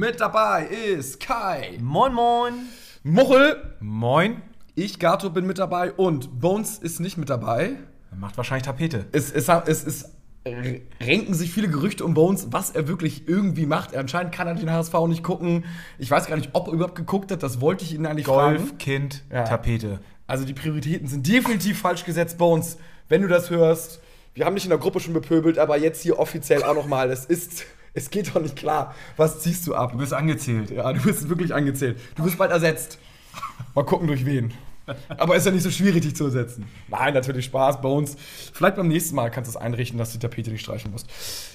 Mit dabei ist Kai. Moin, moin. Muchel. Moin. Ich, Gato, bin mit dabei und Bones ist nicht mit dabei. Er macht wahrscheinlich Tapete. Es, es, es, es renken sich viele Gerüchte um Bones, was er wirklich irgendwie macht. Anscheinend kann er den HSV nicht gucken. Ich weiß gar nicht, ob er überhaupt geguckt hat. Das wollte ich ihn eigentlich Golf, fragen. Kind, Ja. Tapete. Also die Prioritäten sind definitiv falsch gesetzt, Bones. Wenn du das hörst, wir haben dich in der Gruppe schon bepöbelt, aber jetzt hier offiziell auch nochmal. Es ist, es geht doch nicht klar. Was ziehst du ab? Du bist angezählt. Ja, du bist wirklich angezählt. Du bist bald ersetzt. Mal gucken, durch wen. Aber ist ja nicht so schwierig, dich zu ersetzen. Nein, natürlich Spaß, Bones. Vielleicht beim nächsten Mal kannst du es einrichten, dass du die Tapete nicht streichen musst.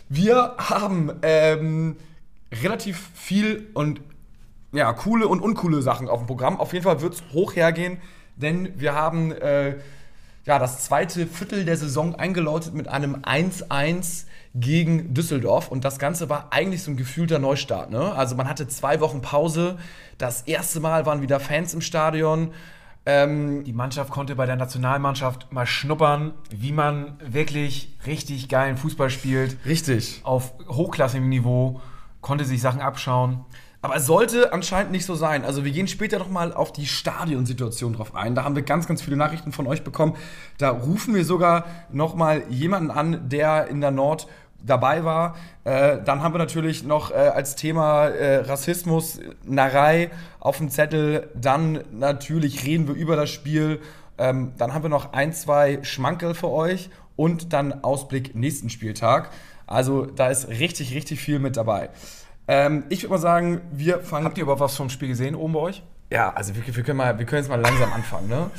Wir haben ähm, relativ viel und ja, coole und uncoole Sachen auf dem Programm. Auf jeden Fall wird es hoch hergehen, denn wir haben äh, ja, das zweite Viertel der Saison eingeläutet mit einem 1-1 gegen Düsseldorf. Und das Ganze war eigentlich so ein gefühlter Neustart. Ne? Also man hatte zwei Wochen Pause. Das erste Mal waren wieder Fans im Stadion. Ähm, Die Mannschaft konnte bei der Nationalmannschaft mal schnuppern, wie man wirklich richtig geilen Fußball spielt. richtig. Auf hochklassigem Niveau. Konnte sich Sachen abschauen. Aber es sollte anscheinend nicht so sein. Also wir gehen später noch mal auf die Stadionsituation drauf ein. Da haben wir ganz, ganz viele Nachrichten von euch bekommen. Da rufen wir sogar noch mal jemanden an, der in der Nord dabei war. Äh, dann haben wir natürlich noch äh, als Thema äh, Rassismus, Narei auf dem Zettel. Dann natürlich reden wir über das Spiel. Ähm, dann haben wir noch ein, zwei Schmankerl für euch und dann Ausblick nächsten Spieltag. Also da ist richtig, richtig viel mit dabei. Ähm, ich würde mal sagen, wir fangen. Habt ihr überhaupt was vom Spiel gesehen oben bei euch? Ja, also wir, wir, können mal, wir können jetzt mal langsam anfangen. Ne?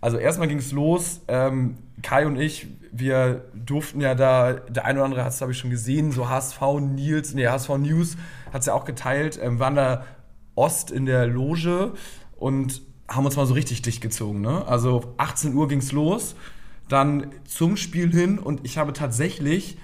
Also erstmal ging es los. Ähm, Kai und ich, wir durften ja da, der eine oder andere hat es, glaube ich, schon gesehen, so HSV Nils, nee, HSV News hat es ja auch geteilt, ähm, waren da Ost in der Loge und haben uns mal so richtig dicht gezogen. Ne? Also 18 Uhr ging es los, dann zum Spiel hin und ich habe tatsächlich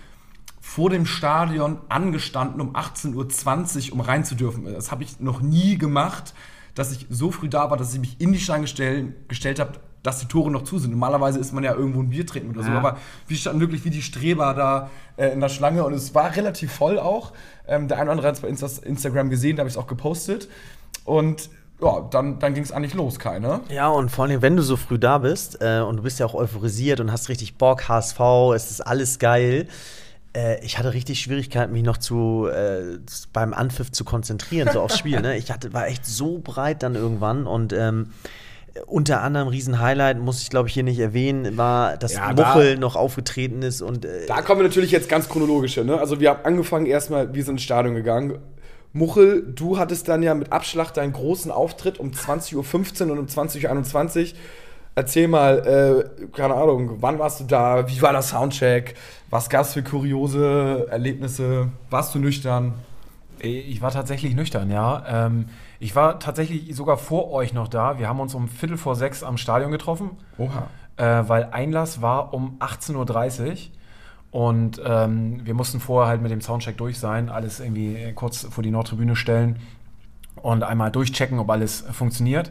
vor dem Stadion angestanden um 18.20 Uhr, um rein zu dürfen. Das habe ich noch nie gemacht, dass ich so früh da war, dass ich mich in die Schlange gestell, gestellt habe, dass die Tore noch zu sind. Normalerweise ist man ja irgendwo ein Bier trinken oder so, Ja. aber wir standen wirklich wie die Streber da äh, in der Schlange und es war relativ voll auch. Ähm, der eine oder andere hat es bei Insta Instagram gesehen, da habe ich es auch gepostet. Und ja, dann, dann ging es eigentlich los, Kai, ne? Ja, und vor allem, wenn du so früh da bist äh, und du bist ja auch euphorisiert und hast richtig Bock, HSV, es ist alles geil. Äh, ich hatte richtig Schwierigkeiten, mich noch zu, äh, beim Anpfiff zu konzentrieren, so aufs Spiel. Ne? Ich hatte, war echt so breit dann irgendwann und ähm, unter anderem Riesen-Highlight, muss ich glaube ich hier nicht erwähnen, war, dass Ja, da- Muchel noch aufgetreten ist und äh, Da kommen wir natürlich jetzt ganz chronologische. Ne? Also wir haben angefangen erstmal, wir sind ins Stadion gegangen. Muchel, du hattest dann ja mit Abschlag deinen großen Auftritt um 20.15 Uhr und um 20.21 Uhr. Erzähl mal, äh, keine Ahnung, wann warst du da? Wie war der Soundcheck? Was gab es für kuriose Erlebnisse? Warst du nüchtern? Ich war tatsächlich nüchtern, ja. Ähm, ich war tatsächlich sogar vor euch noch da. Wir haben uns um Viertel vor sechs am Stadion getroffen. Oha. äh, weil Einlass war um 18.30 Uhr und ähm, wir mussten vorher halt mit dem Soundcheck durch sein, alles irgendwie äh, kurz vor die Nordtribüne stellen und einmal durchchecken, ob alles funktioniert.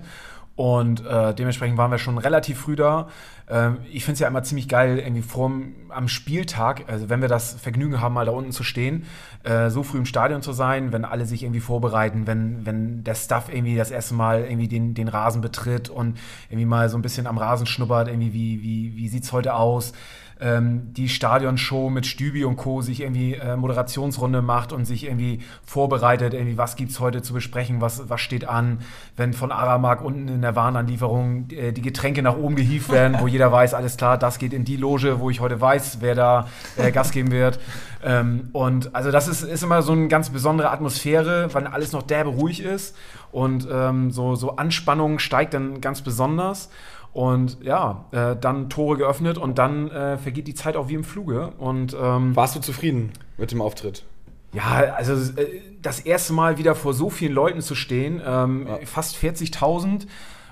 Und äh, dementsprechend waren wir schon relativ früh da. Ähm, ich finde es ja immer ziemlich geil, irgendwie vorm, am Spieltag, also wenn wir das Vergnügen haben, mal da unten zu stehen, äh, so früh im Stadion zu sein, wenn alle sich irgendwie vorbereiten, wenn, wenn der Staff irgendwie das erste Mal irgendwie den, den Rasen betritt und irgendwie mal so ein bisschen am Rasen schnuppert, irgendwie, wie, wie, wie sieht's heute aus? Ähm, die Stadionshow mit Stübi und Co. sich irgendwie äh, Moderationsrunde macht und sich irgendwie vorbereitet, irgendwie was gibt's heute zu besprechen, was, was steht an, wenn von Aramark unten in der Warenanlieferung äh, die Getränke nach oben gehievt werden, wo jeder weiß, alles klar, das geht in die Loge, wo ich heute weiß, wer da äh, Gas geben wird. Ähm, und also das ist, ist immer so eine ganz besondere Atmosphäre, weil alles noch derbe ruhig ist und ähm, so, so Anspannung steigt dann ganz besonders. Und ja, äh, dann Tore geöffnet und dann äh, vergeht die Zeit auch wie im Fluge. Und ähm, Warst du zufrieden mit dem Auftritt? Ja, also äh, das erste Mal wieder vor so vielen Leuten zu stehen, ähm, ja. fast 40.000.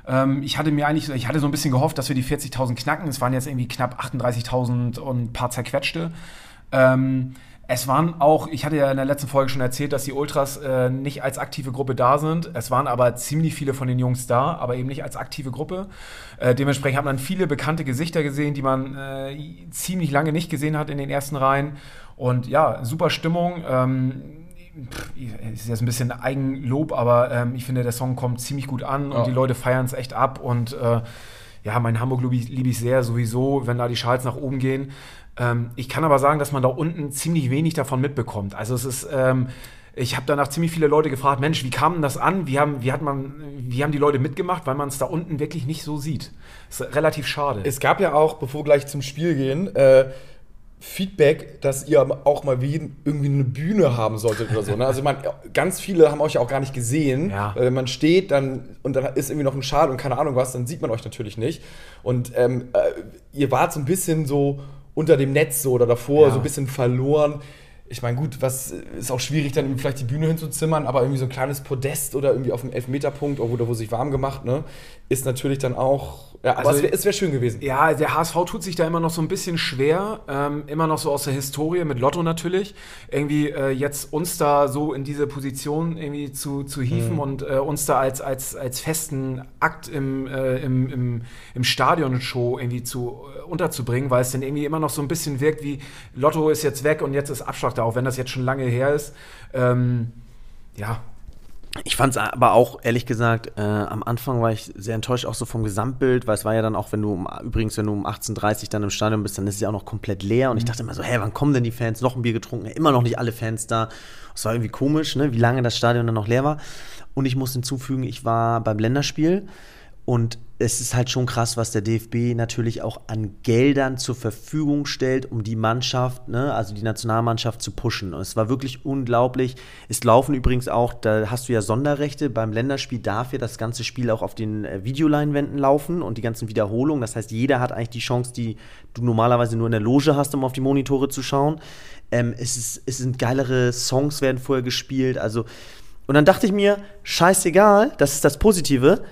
Ähm, ich hatte mir eigentlich, ich hatte so ein bisschen gehofft, dass wir die 40.000 knacken. Es waren jetzt irgendwie knapp 38.000 und ein paar zerquetschte. Ähm, es waren auch, ich hatte ja in der letzten Folge schon erzählt, dass die Ultras äh, nicht als aktive Gruppe da sind. Es waren aber ziemlich viele von den Jungs da, aber eben nicht als aktive Gruppe. Äh, dementsprechend hat man viele bekannte Gesichter gesehen, die man äh, ziemlich lange nicht gesehen hat in den ersten Reihen. Und ja, super Stimmung. Ähm, ist jetzt ein bisschen Eigenlob, aber ähm, ich finde, der Song kommt ziemlich gut an und ja. die Leute feiern es echt ab. Und äh, ja, mein Hamburg liebe ich, lieb ich sehr, sowieso, wenn da die Schals nach oben gehen. Ähm, ich kann aber sagen, dass man da unten ziemlich wenig davon mitbekommt. Also es ist. Ähm, ich habe danach ziemlich viele Leute gefragt, Mensch, wie kam denn das an? Wie haben, wie hat man, wie haben die Leute mitgemacht, weil man es da unten wirklich nicht so sieht. Das ist relativ schade. Es gab ja auch, bevor wir gleich zum Spiel gehen, äh, Feedback, dass ihr auch mal wie irgendwie eine Bühne haben solltet oder so. Ne? Also man, ganz viele haben euch ja auch gar nicht gesehen. Ja. Wenn man steht dann und dann ist irgendwie noch ein Schal und keine Ahnung was, dann sieht man euch natürlich nicht. Und ähm, äh, ihr wart so ein bisschen so unter dem Netz so oder davor, ja. so ein bisschen verloren ich meine, gut, was ist auch schwierig, dann vielleicht die Bühne hinzuzimmern, aber irgendwie so ein kleines Podest oder irgendwie auf dem Elfmeterpunkt oder wo sich warm gemacht, ne, ist natürlich dann auch. Ja, aber also, es wäre wär schön gewesen. Ja, der HSV tut sich da immer noch so ein bisschen schwer, ähm, immer noch so aus der Historie mit Lotto natürlich, irgendwie äh, jetzt uns da so in diese Position irgendwie zu, zu hieven mhm. und äh, uns da als, als, als festen Akt im, äh, im, im, im Stadion-Show irgendwie zu, äh, unterzubringen, weil es dann irgendwie immer noch so ein bisschen wirkt wie Lotto ist jetzt weg und jetzt ist Abschlag da auch wenn das jetzt schon lange her ist. Ähm, ja. Ich fand es aber auch, ehrlich gesagt, äh, am Anfang war ich sehr enttäuscht, auch so vom Gesamtbild, weil es war ja dann auch, wenn du, um, übrigens, wenn du um 18.30 Uhr dann im Stadion bist, dann ist es ja auch noch komplett leer. Und ich mhm. dachte immer so, hä, wann kommen denn die Fans? Noch ein Bier getrunken, immer noch nicht alle Fans da. Es war irgendwie komisch, ne, wie lange das Stadion dann noch leer war. Und ich muss hinzufügen, ich war beim Länderspiel und es ist halt schon krass, was der DFB natürlich auch an Geldern zur Verfügung stellt, um die Mannschaft, ne, also die Nationalmannschaft zu pushen. Und es war wirklich unglaublich. Es laufen übrigens auch, da hast du ja Sonderrechte, beim Länderspiel darf ja das ganze Spiel auch auf den äh, Videoleinwänden laufen und die ganzen Wiederholungen. Das heißt, jeder hat eigentlich die Chance, die du normalerweise nur in der Loge hast, um auf die Monitore zu schauen. Ähm, es, ist, es sind geilere Songs, werden vorher gespielt. Also, und dann dachte ich mir, scheißegal, das ist das Positive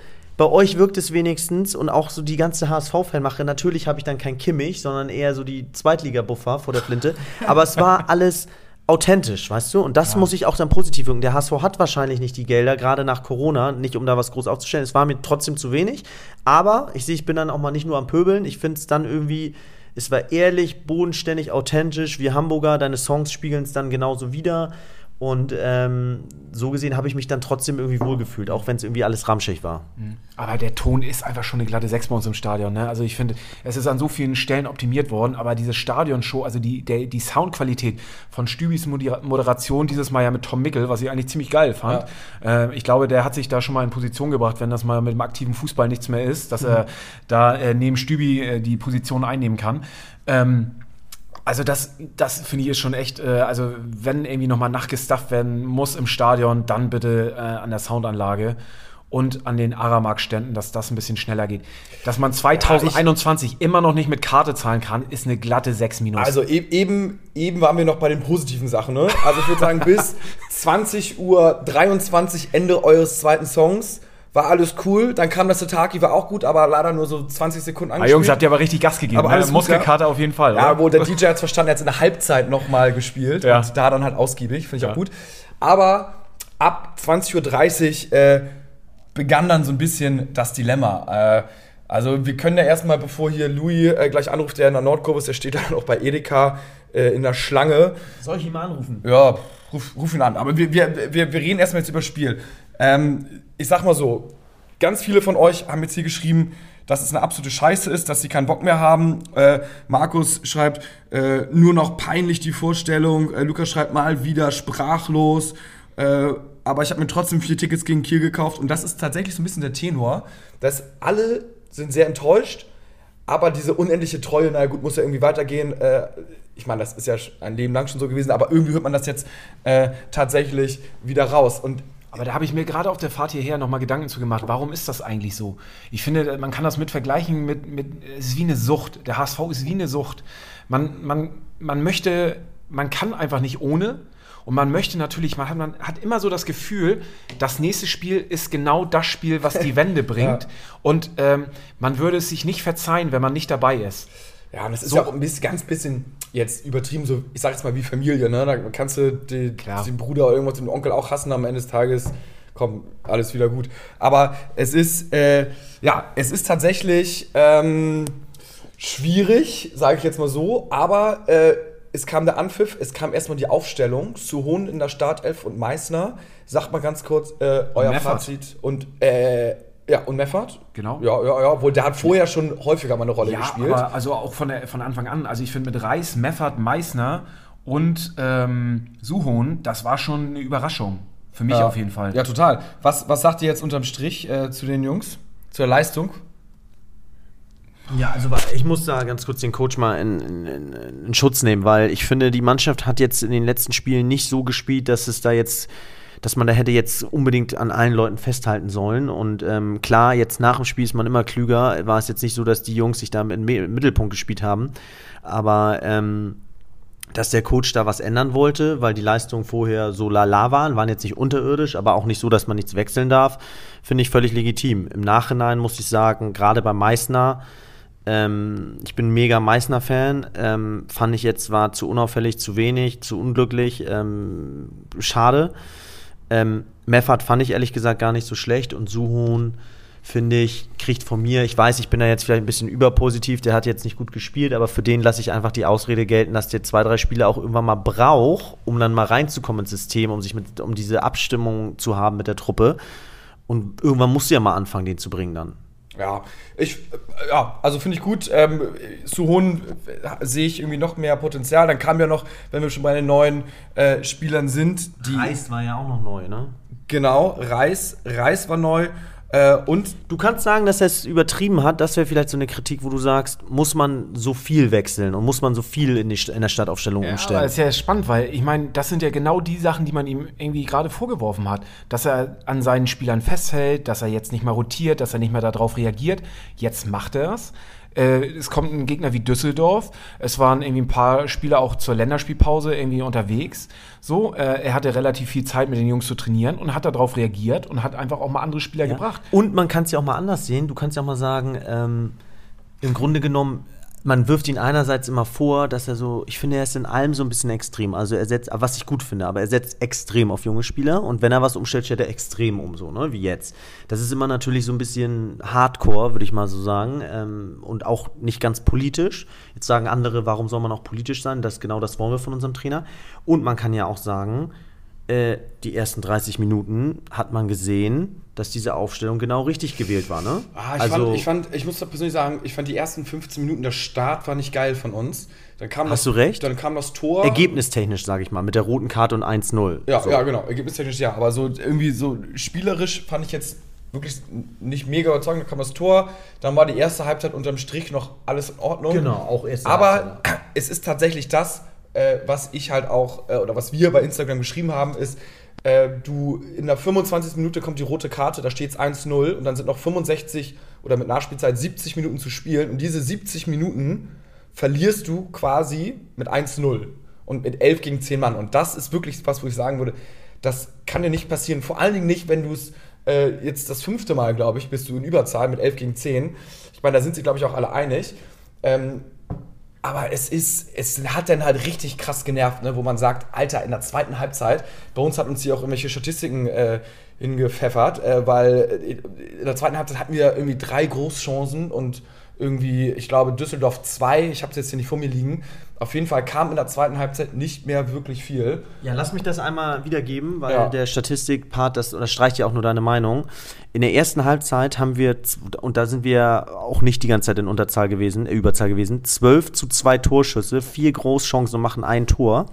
bei euch wirkt es wenigstens und auch so die ganze HSV-Fanmache. Natürlich habe ich dann kein Kimmich, sondern eher so die Zweitliga-Buffer vor der Flinte. Aber es war alles authentisch, weißt du? Und das ja. muss ich auch dann positiv wirken. Der HSV hat wahrscheinlich nicht die Gelder, gerade nach Corona, nicht um da was groß aufzustellen. Es war mir trotzdem zu wenig. Aber ich sehe, ich bin dann auch mal nicht nur am Pöbeln. Ich finde es dann irgendwie, es war ehrlich, bodenständig, authentisch. Wir Hamburger, deine Songs spiegeln es dann genauso wieder. Und ähm, so gesehen habe ich mich dann trotzdem irgendwie wohlgefühlt, auch wenn es irgendwie alles ramschig war. Mhm. Aber der Ton ist einfach schon eine glatte Sechs bei uns im Stadion. Ne? Also ich finde, es ist an so vielen Stellen optimiert worden, aber diese Stadionshow, also die, der, die Soundqualität von Stübis Moderation dieses Mal ja mit Tom Mickel, was ich eigentlich ziemlich geil fand. Ja. Äh, ich glaube, der hat sich da schon mal in Position gebracht, wenn das mal mit dem aktiven Fußball nichts mehr ist, dass mhm. er da äh, neben Stübi äh, die Position einnehmen kann. Ähm, also das, das finde ich ist schon echt, äh, also wenn irgendwie nochmal nachgestafft werden muss im Stadion, dann bitte äh, an der Soundanlage und an den Aramark-Ständen, dass das ein bisschen schneller geht. Dass man 2021 ja, immer noch nicht mit Karte zahlen kann, ist eine glatte 6 minus. Also e eben, eben waren wir noch bei den positiven Sachen. Ne? Also ich würde sagen, bis 20 Uhr 23 Ende eures zweiten Songs war alles cool. Dann kam das Sataki, war auch gut, aber leider nur so 20 Sekunden angespielt. Ah, Jungs, habt ihr aber richtig Gas gegeben. Aber ne? alles Muskelkater auf jeden Fall. Ja, wo der DJ hat es verstanden, er hat es in der Halbzeit nochmal gespielt ja. und da dann halt ausgiebig, finde ich ja. auch gut. Aber ab 20.30 Uhr äh, begann dann so ein bisschen das Dilemma. Äh, also wir können ja erstmal, bevor hier Louis äh, gleich anruft, der in der Nordkurve ist, der steht dann auch bei Edeka äh, in der Schlange. Soll ich ihn mal anrufen? Ja, ruf, ruf ihn an. Aber wir, wir, wir, wir reden erstmal jetzt über das Spiel. Ähm, ich sag mal so, ganz viele von euch haben jetzt hier geschrieben, dass es eine absolute Scheiße ist, dass sie keinen Bock mehr haben. Äh, Markus schreibt, äh, nur noch peinlich die Vorstellung. Äh, Lukas schreibt mal wieder sprachlos. Äh, aber ich habe mir trotzdem vier Tickets gegen Kiel gekauft. Und das ist tatsächlich so ein bisschen der Tenor, dass alle sind sehr enttäuscht. Aber diese unendliche Treue, naja gut, muss ja irgendwie weitergehen. Äh, ich meine, das ist ja ein Leben lang schon so gewesen, aber irgendwie hört man das jetzt äh, tatsächlich wieder raus. Und aber da habe ich mir gerade auf der Fahrt hierher nochmal Gedanken zu gemacht. Warum ist das eigentlich so? Ich finde, man kann das mit vergleichen mit, mit es ist wie eine Sucht. Der HSV ist wie eine Sucht. Man, man, man möchte, man kann einfach nicht ohne. Und man möchte natürlich, man hat, man hat immer so das Gefühl, das nächste Spiel ist genau das Spiel, was die Wende bringt. Ja. Und ähm, man würde es sich nicht verzeihen, wenn man nicht dabei ist. Ja, und das ist So. ja auch ein bisschen, ganz bisschen jetzt übertrieben, so, ich sag jetzt mal wie Familie, ne? Da kannst du die, den Bruder oder irgendwas, den Onkel auch hassen am Ende des Tages. Komm, alles wieder gut. Aber es ist, äh, ja, es ist tatsächlich ähm, schwierig, sage ich jetzt mal so, aber äh, es kam der Anpfiff, es kam erstmal die Aufstellung, Suhon in der Startelf und Meißner. Sagt mal ganz kurz äh, euer Meffert. Fazit. Und, äh, ja, und Meffert? Genau. Ja, ja, ja, obwohl der hat vorher schon häufiger mal eine Rolle Ja, gespielt. aber also auch von, der, von Anfang an. Also ich finde mit Reis, Meffert, Meißner und ähm, Suhon, das war schon eine Überraschung. Für mich Ja. auf jeden Fall. Ja, total. Was, was sagt ihr jetzt unterm Strich äh, zu den Jungs? Zur Leistung? Ja, also ich muss da ganz kurz den Coach mal in, in, in Schutz nehmen, weil ich finde, die Mannschaft hat jetzt in den letzten Spielen nicht so gespielt, dass es da jetzt, dass man da hätte jetzt unbedingt an allen Leuten festhalten sollen. Und ähm, klar, jetzt nach dem Spiel ist man immer klüger. War es jetzt nicht so, dass die Jungs sich da im, Mi- im Mittelpunkt gespielt haben. Aber ähm, dass der Coach da was ändern wollte, weil die Leistungen vorher so lala waren, waren jetzt nicht unterirdisch, aber auch nicht so, dass man nichts wechseln darf, finde ich völlig legitim. Im Nachhinein muss ich sagen, gerade bei Meißner, ähm, ich bin mega Meißner-Fan, ähm, fand ich jetzt war zu unauffällig, zu wenig, zu unglücklich, ähm, schade. Ähm, Meffert fand ich ehrlich gesagt gar nicht so schlecht und Suhun finde ich, kriegt von mir, ich weiß, ich bin da jetzt vielleicht ein bisschen überpositiv, der hat jetzt nicht gut gespielt, aber für den lasse ich einfach die Ausrede gelten, dass der zwei, drei Spiele auch irgendwann mal braucht, um dann mal reinzukommen ins System, um sich mit, um diese Abstimmung zu haben mit der Truppe. Und irgendwann musst du ja mal anfangen, den zu bringen dann. Ja, ich, äh, ja, also finde ich gut. Ähm, Suhon äh, sehe ich irgendwie noch mehr Potenzial. Dann kam ja noch, wenn wir schon bei den neuen äh, Spielern sind, die. war ja auch noch neu, ne? Genau, Reis. Reis war neu. Äh, und Du kannst sagen, dass er es übertrieben hat. Das wäre vielleicht so eine Kritik, wo du sagst, muss man so viel wechseln und muss man so viel in, die, in der Startaufstellung Ja, umstellen. aber ist ja spannend, weil ich meine, das sind ja genau die Sachen, die man ihm irgendwie gerade vorgeworfen hat. Dass er an seinen Spielern festhält, dass er jetzt nicht mehr rotiert, dass er nicht mehr darauf reagiert. Jetzt macht er es. Äh, es kommt ein Gegner wie Düsseldorf. Es waren irgendwie ein paar Spieler auch zur Länderspielpause irgendwie unterwegs. So, äh, er hatte relativ viel Zeit mit den Jungs zu trainieren und hat darauf reagiert und hat einfach auch mal andere Spieler Ja. gebracht. Und man kann es ja auch mal anders sehen. Du kannst ja auch mal sagen, ähm, im Grunde genommen, man wirft ihn einerseits immer vor, dass er so, ich finde, er ist in allem so ein bisschen extrem. Also er setzt, was ich gut finde, aber er setzt extrem auf junge Spieler und wenn er was umstellt, stellt er extrem um, so, ne, wie jetzt. Das ist immer natürlich so ein bisschen Hardcore, würde ich mal so sagen, ähm, und auch nicht ganz politisch. Jetzt sagen andere, warum soll man auch politisch sein? Das genau das wollen wir von unserem Trainer. Und man kann ja auch sagen, äh, die ersten 30 Minuten hat man gesehen, dass diese Aufstellung genau richtig gewählt war, ne? Ah, ich, fand, ich fand, ich muss da persönlich sagen, ich fand die ersten 15 Minuten, der Start war nicht geil von uns. Dann kam Hast das, du recht? Dann kam das Tor. ergebnistechnisch, sage ich mal, mit der roten Karte und 1-0. Ja, so. ja, genau. Ergebnistechnisch ja. Aber so irgendwie so spielerisch fand ich jetzt wirklich nicht mega überzeugend. Dann kam das Tor. Dann war die erste Halbzeit unterm Strich noch alles in Ordnung. Genau, auch erste Aber es ist tatsächlich das, äh, was ich halt auch, äh, oder was wir bei Instagram geschrieben haben, ist, äh, du in der 25. Minute kommt die rote Karte, da steht es 1-0 und dann sind noch 65 oder mit Nachspielzeit 70 Minuten zu spielen. Und diese 70 Minuten verlierst du quasi mit 1-0 und mit 11 gegen 10 Mann. Und das ist wirklich was, wo ich sagen würde, das kann dir nicht passieren. Vor allen Dingen nicht, wenn du es äh, jetzt das fünfte Mal, glaube ich, bist du in Überzahl mit 11 gegen 10. Ich meine, da sind sie, glaube ich, auch alle einig. Ähm, aber es ist, es hat dann halt richtig krass genervt, ne? wo man sagt, Alter, in der zweiten Halbzeit, bei uns hat uns hier auch irgendwelche Statistiken äh, hingepfeffert, äh, weil in der zweiten Halbzeit hatten wir irgendwie drei Großchancen und irgendwie, ich glaube, Düsseldorf zwei, ich habe es jetzt hier nicht vor mir liegen. Auf jeden Fall kam in der zweiten Halbzeit nicht mehr wirklich viel. Ja, lass mich das einmal wiedergeben, weil Ja. der Statistikpart, das unterstreicht ja auch nur deine Meinung. In der ersten Halbzeit haben wir, und da sind wir auch nicht die ganze Zeit in Unterzahl gewesen, äh, Überzahl gewesen, 12 zu 2 Torschüsse, vier Großchancen und machen ein Tor.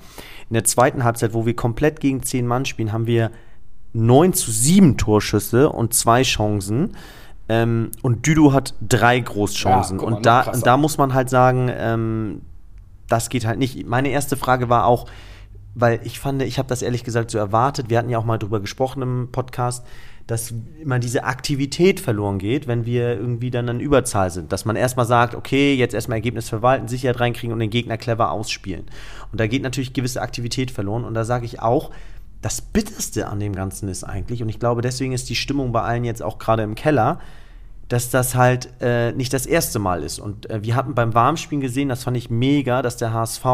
In der zweiten Halbzeit, wo wir komplett gegen 10 Mann spielen, haben wir 9 zu 7 Torschüsse und zwei Chancen. Ähm, und Düdo hat drei Großchancen. Ja, mal, und da, und da muss man halt sagen, ähm, das geht halt nicht. Meine erste Frage war auch, weil ich fand, ich habe das ehrlich gesagt so erwartet. Wir hatten ja auch mal drüber gesprochen im Podcast, dass immer diese Aktivität verloren geht, wenn wir irgendwie dann in Überzahl sind. Dass man erstmal sagt, okay, jetzt erstmal Ergebnis verwalten, Sicherheit reinkriegen und den Gegner clever ausspielen. Und da geht natürlich gewisse Aktivität verloren. Und da sage ich auch, das Bitterste an dem Ganzen ist eigentlich, und ich glaube, deswegen ist die Stimmung bei allen jetzt auch gerade im Keller, dass das halt äh, nicht das erste Mal ist. Und äh, wir hatten beim Warmspielen gesehen, das fand ich mega, dass der HSV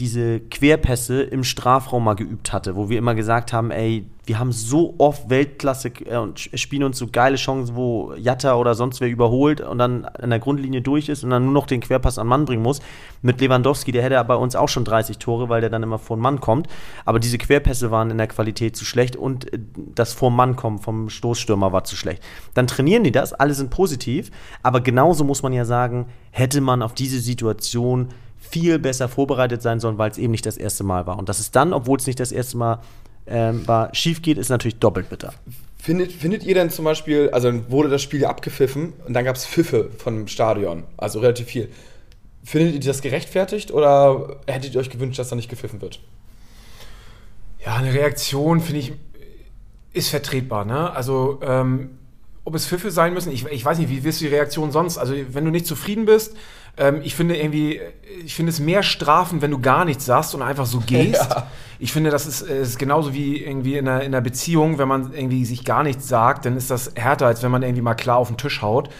diese Querpässe im Strafraum mal geübt hatte, wo wir immer gesagt haben, ey, wir haben so oft Weltklasse äh, und spielen uns so geile Chancen, wo Jatta oder sonst wer überholt und dann an der Grundlinie durch ist und dann nur noch den Querpass an Mann bringen muss. Mit Lewandowski, der hätte bei uns auch schon 30 Tore, weil der dann immer vor den Mann kommt. Aber diese Querpässe waren in der Qualität zu schlecht und äh, das vor Mann kommen vom Stoßstürmer war zu schlecht. Dann trainieren die das, alle sind positiv, aber genauso muss man ja sagen, hätte man auf diese Situation viel besser vorbereitet sein sollen, weil es eben nicht das erste Mal war. Und dass es dann, obwohl es nicht das erste Mal ähm, war, schief geht, ist natürlich doppelt bitter. Findet, findet ihr denn zum Beispiel, also wurde das Spiel abgepfiffen und dann gab es Pfiffe vom Stadion, also relativ viel. Findet ihr das gerechtfertigt oder hättet ihr euch gewünscht, dass da nicht gepfiffen wird? Ja, eine Reaktion finde ich ist vertretbar. Ne? Also ähm, ob es Pfiffe sein müssen, ich, ich weiß nicht, wie wirst du die Reaktion sonst? Also wenn du nicht zufrieden bist, ähm, ich finde irgendwie, ich finde es mehr strafen, wenn du gar nichts sagst und einfach so gehst. Ja. Ich finde, das ist, ist genauso wie irgendwie in einer, in einer Beziehung, wenn man irgendwie sich gar nichts sagt, dann ist das härter, als wenn man irgendwie mal klar auf den Tisch haut.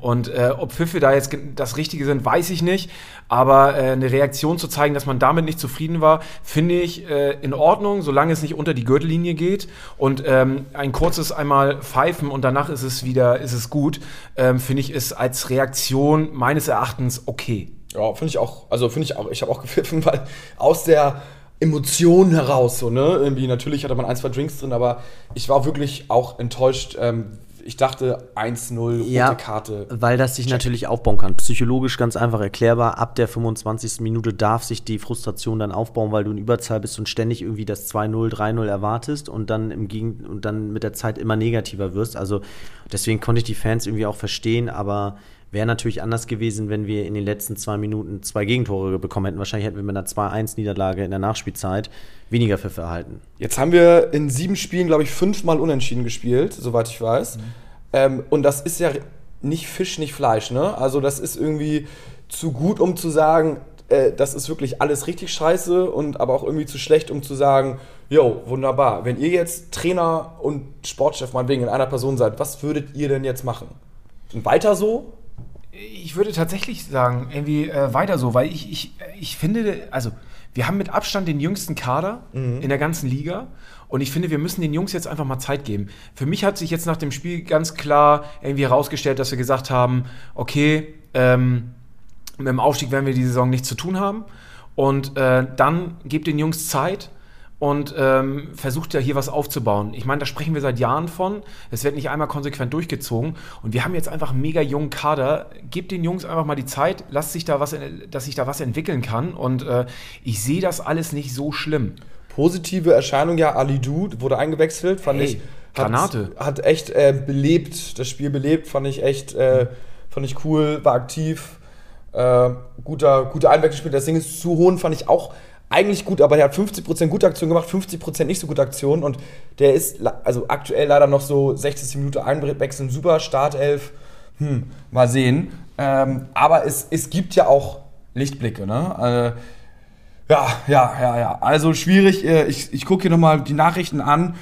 Und äh, ob Pfiffe da jetzt das Richtige sind, weiß ich nicht. Aber äh, eine Reaktion zu zeigen, dass man damit nicht zufrieden war, finde ich äh, in Ordnung, solange es nicht unter die Gürtellinie geht. Und ähm, ein kurzes einmal pfeifen und danach ist es wieder, ist es gut, ähm, finde ich, ist als Reaktion meines Erachtens okay. Ja, finde ich auch. Also finde ich auch. Ich habe auch gepfiffen, weil aus der Emotionen heraus, so, ne? Irgendwie, natürlich hatte man ein, zwei Drinks drin, aber ich war wirklich auch enttäuscht, ähm, ich dachte 1-0, rote ja, Karte. Weil das sich Check. natürlich aufbauen kann. Psychologisch ganz einfach erklärbar. Ab der 25. Minute darf sich die Frustration dann aufbauen, weil du in Überzahl bist und ständig irgendwie das 2-0, 3-0 erwartest und dann im Gegen und dann mit der Zeit immer negativer wirst. Also deswegen konnte ich die Fans irgendwie auch verstehen, aber wäre natürlich anders gewesen, wenn wir in den letzten zwei Minuten zwei Gegentore bekommen hätten. Wahrscheinlich hätten wir mit einer 2-1-Niederlage in der Nachspielzeit weniger Pfiffe erhalten. Jetzt haben wir in sieben Spielen, glaube ich, fünfmal unentschieden gespielt, soweit ich weiß. Mhm. Ähm, und das ist ja nicht Fisch, nicht Fleisch, ne? Also das ist irgendwie zu gut, um zu sagen, äh, das ist wirklich alles richtig scheiße und aber auch irgendwie zu schlecht, um zu sagen, jo, wunderbar. Wenn ihr jetzt Trainer und Sportchef meinetwegen in einer Person seid, was würdet ihr denn jetzt machen? Und weiter so? Ich würde tatsächlich sagen, irgendwie äh, weiter so, weil ich, ich, ich finde, also wir haben mit Abstand den jüngsten Kader mhm. in der ganzen Liga. Und ich finde, wir müssen den Jungs jetzt einfach mal Zeit geben. Für mich hat sich jetzt nach dem Spiel ganz klar irgendwie herausgestellt, dass wir gesagt haben, okay, ähm, mit dem Aufstieg werden wir die Saison nichts zu tun haben. Und äh, dann gebt den Jungs Zeit und ähm, versucht ja hier was aufzubauen. Ich meine, da sprechen wir seit Jahren von. Es wird nicht einmal konsequent durchgezogen. Und wir haben jetzt einfach einen mega jungen Kader. Gebt den Jungs einfach mal die Zeit, lasst sich da was, dass sich da was entwickeln kann. Und äh, ich sehe das alles nicht so schlimm. Positive Erscheinung, ja, Ali Du wurde eingewechselt, fand hey, ich. Hat, Granate. Hat echt äh, belebt, das Spiel belebt, fand ich echt, äh, fand ich cool, war aktiv. Äh, guter, guter Einwechselspiel. Das Ding ist zu hohen, fand ich auch eigentlich gut, aber der hat 50% gute Aktionen gemacht, 50% nicht so gute Aktionen und der ist also aktuell leider noch so 60. Minute einwechseln, super Startelf. Hm, mal sehen. Ähm, aber es, es gibt ja auch Lichtblicke, ne? Äh, ja, ja, ja, ja. Also schwierig. Äh, ich, ich gucke hier nochmal die Nachrichten an,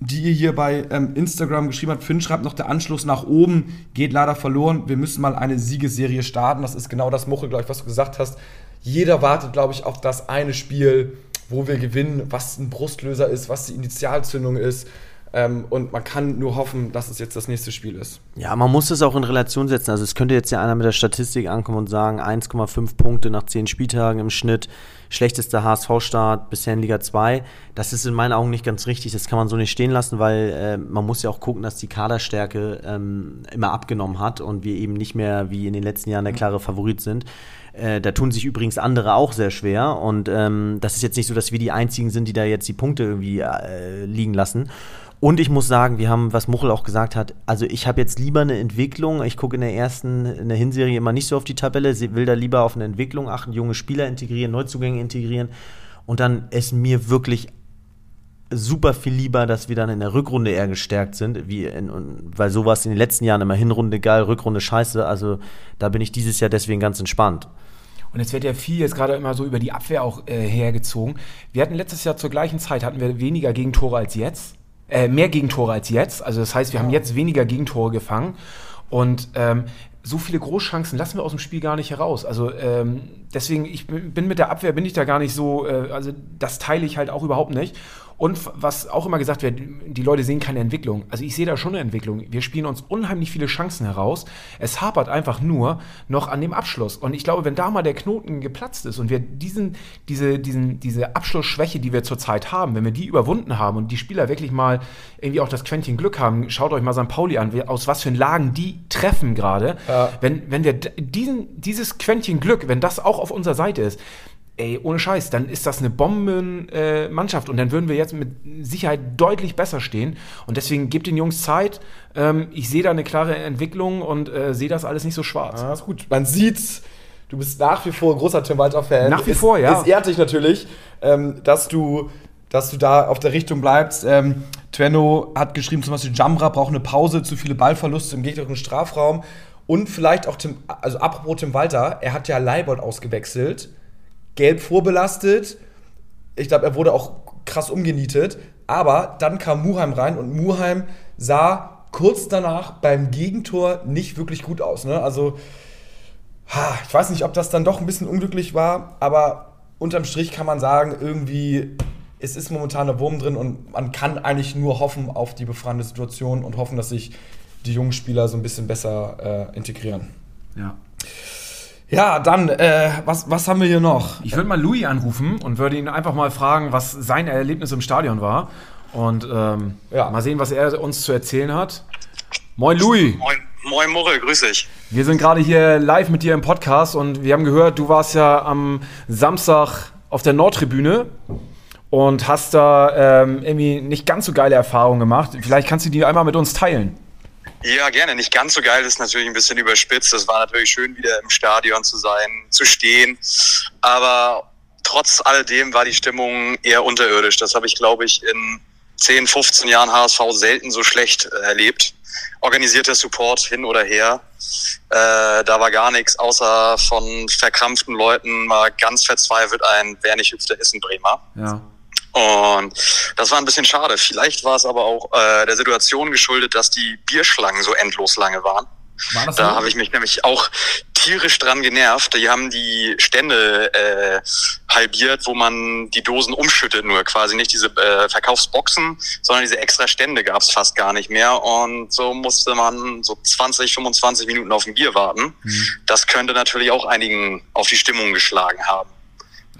die ihr hier bei ähm, Instagram geschrieben habt. Finn schreibt noch, der Anschluss nach oben geht leider verloren. Wir müssen mal eine Siegesserie starten. Das ist genau das, Muchel, glaube ich, was du gesagt hast jeder wartet, glaube ich, auf das eine Spiel, wo wir gewinnen, was ein Brustlöser ist, was die Initialzündung ist. Ähm, und man kann nur hoffen, dass es jetzt das nächste Spiel ist. Ja, man muss es auch in Relation setzen. Also es könnte jetzt ja einer mit der Statistik ankommen und sagen, 1,5 Punkte nach 10 Spieltagen im Schnitt, schlechtester HSV-Start bisher in Liga 2. Das ist in meinen Augen nicht ganz richtig. Das kann man so nicht stehen lassen, weil äh, man muss ja auch gucken, dass die Kaderstärke ähm, immer abgenommen hat und wir eben nicht mehr wie in den letzten Jahren der klare Favorit sind. Äh, da tun sich übrigens andere auch sehr schwer. Und ähm, das ist jetzt nicht so, dass wir die Einzigen sind, die da jetzt die Punkte irgendwie äh, liegen lassen. Und ich muss sagen, wir haben, was Muchel auch gesagt hat, also ich habe jetzt lieber eine Entwicklung. Ich gucke in der ersten, in der Hinserie immer nicht so auf die Tabelle, will da lieber auf eine Entwicklung achten, junge Spieler integrieren, Neuzugänge integrieren Und dann ist mir wirklich super viel lieber, dass wir dann in der Rückrunde eher gestärkt sind, wie in, weil sowas in den letzten Jahren immer Hinrunde geil, Rückrunde scheiße. Also da bin ich dieses Jahr deswegen ganz entspannt. Und jetzt wird ja viel jetzt gerade immer so über die Abwehr auch äh, hergezogen. Wir hatten letztes Jahr zur gleichen Zeit hatten wir weniger Gegentore als jetzt, äh, mehr Gegentore als jetzt. Also das heißt, wir haben jetzt weniger Gegentore gefangen. Und ähm, so viele Großchancen lassen wir aus dem Spiel gar nicht heraus. Also ähm, deswegen, ich bin mit der Abwehr, bin ich da gar nicht so, äh, also das teile ich halt auch überhaupt nicht. Und was auch immer gesagt wird, die Leute sehen keine Entwicklung. Also ich sehe da schon eine Entwicklung. Wir spielen uns unheimlich viele Chancen heraus. Es hapert einfach nur noch an dem Abschluss. Und ich glaube, wenn da mal der Knoten geplatzt ist und wir diesen, diese, diesen, diese Abschlussschwäche, die wir zurzeit haben, wenn wir die überwunden haben und die Spieler wirklich mal irgendwie auch das Quäntchen Glück haben, schaut euch mal St. Pauli an, aus was für Lagen die treffen gerade. Ja. Wenn, wenn wir diesen, dieses Quäntchen Glück, wenn das auch auf unserer Seite ist, ey, ohne Scheiß, dann ist das eine Bombenmannschaft äh, und dann würden wir jetzt mit Sicherheit deutlich besser stehen. Und deswegen gebt den Jungs Zeit. Ähm, ich sehe da eine klare Entwicklung und äh, sehe das alles nicht so schwarz. Ah, ist gut. Man sieht's. Du bist nach wie vor großer Tim Walter-Fan. Nach wie vor, ja. Es ehrt dich natürlich, ähm, dass, du, dass du da auf der Richtung bleibst. Ähm, Twenno hat geschrieben, zum Beispiel Jamra braucht eine Pause, zu viele Ballverluste im gegnerischen Strafraum. Und vielleicht auch Tim, also apropos Tim Walter, er hat ja Leibold ausgewechselt gelb vorbelastet. Ich glaube, er wurde auch krass umgenietet. Aber dann kam Muheim rein und Muheim sah kurz danach beim Gegentor nicht wirklich gut aus. Ne? Also, ich weiß nicht, ob das dann doch ein bisschen unglücklich war, aber unterm Strich kann man sagen, irgendwie, es ist momentan der Wurm drin und man kann eigentlich nur hoffen auf die befreiende Situation und hoffen, dass sich die jungen Spieler so ein bisschen besser äh, integrieren. Ja. Ja, dann, äh, was, was haben wir hier noch? Ich würde mal Louis anrufen und würde ihn einfach mal fragen, was sein Erlebnis im Stadion war. Und ähm, ja. mal sehen, was er uns zu erzählen hat. Moin Louis. Moin, moin Morre, grüß dich. Wir sind gerade hier live mit dir im Podcast und wir haben gehört, du warst ja am Samstag auf der Nordtribüne und hast da ähm, irgendwie nicht ganz so geile Erfahrungen gemacht. Vielleicht kannst du die einmal mit uns teilen. Ja, gerne. Nicht ganz so geil, das ist natürlich ein bisschen überspitzt. Es war natürlich schön, wieder im Stadion zu sein, zu stehen. Aber trotz alledem war die Stimmung eher unterirdisch. Das habe ich, glaube ich, in 10, 15 Jahren HSV selten so schlecht erlebt. Organisierter Support hin oder her. Äh, da war gar nichts, außer von verkrampften Leuten mal ganz verzweifelt ein Wer nicht hüpft, der ist ein Bremer. Ja. Und das war ein bisschen schade. Vielleicht war es aber auch äh, der Situation geschuldet, dass die Bierschlangen so endlos lange waren. War da habe ich mich nämlich auch tierisch dran genervt. Die haben die Stände äh, halbiert, wo man die Dosen umschüttet, nur quasi nicht diese äh, Verkaufsboxen, sondern diese extra Stände gab es fast gar nicht mehr. Und so musste man so 20, 25 Minuten auf ein Bier warten. Mhm. Das könnte natürlich auch einigen auf die Stimmung geschlagen haben.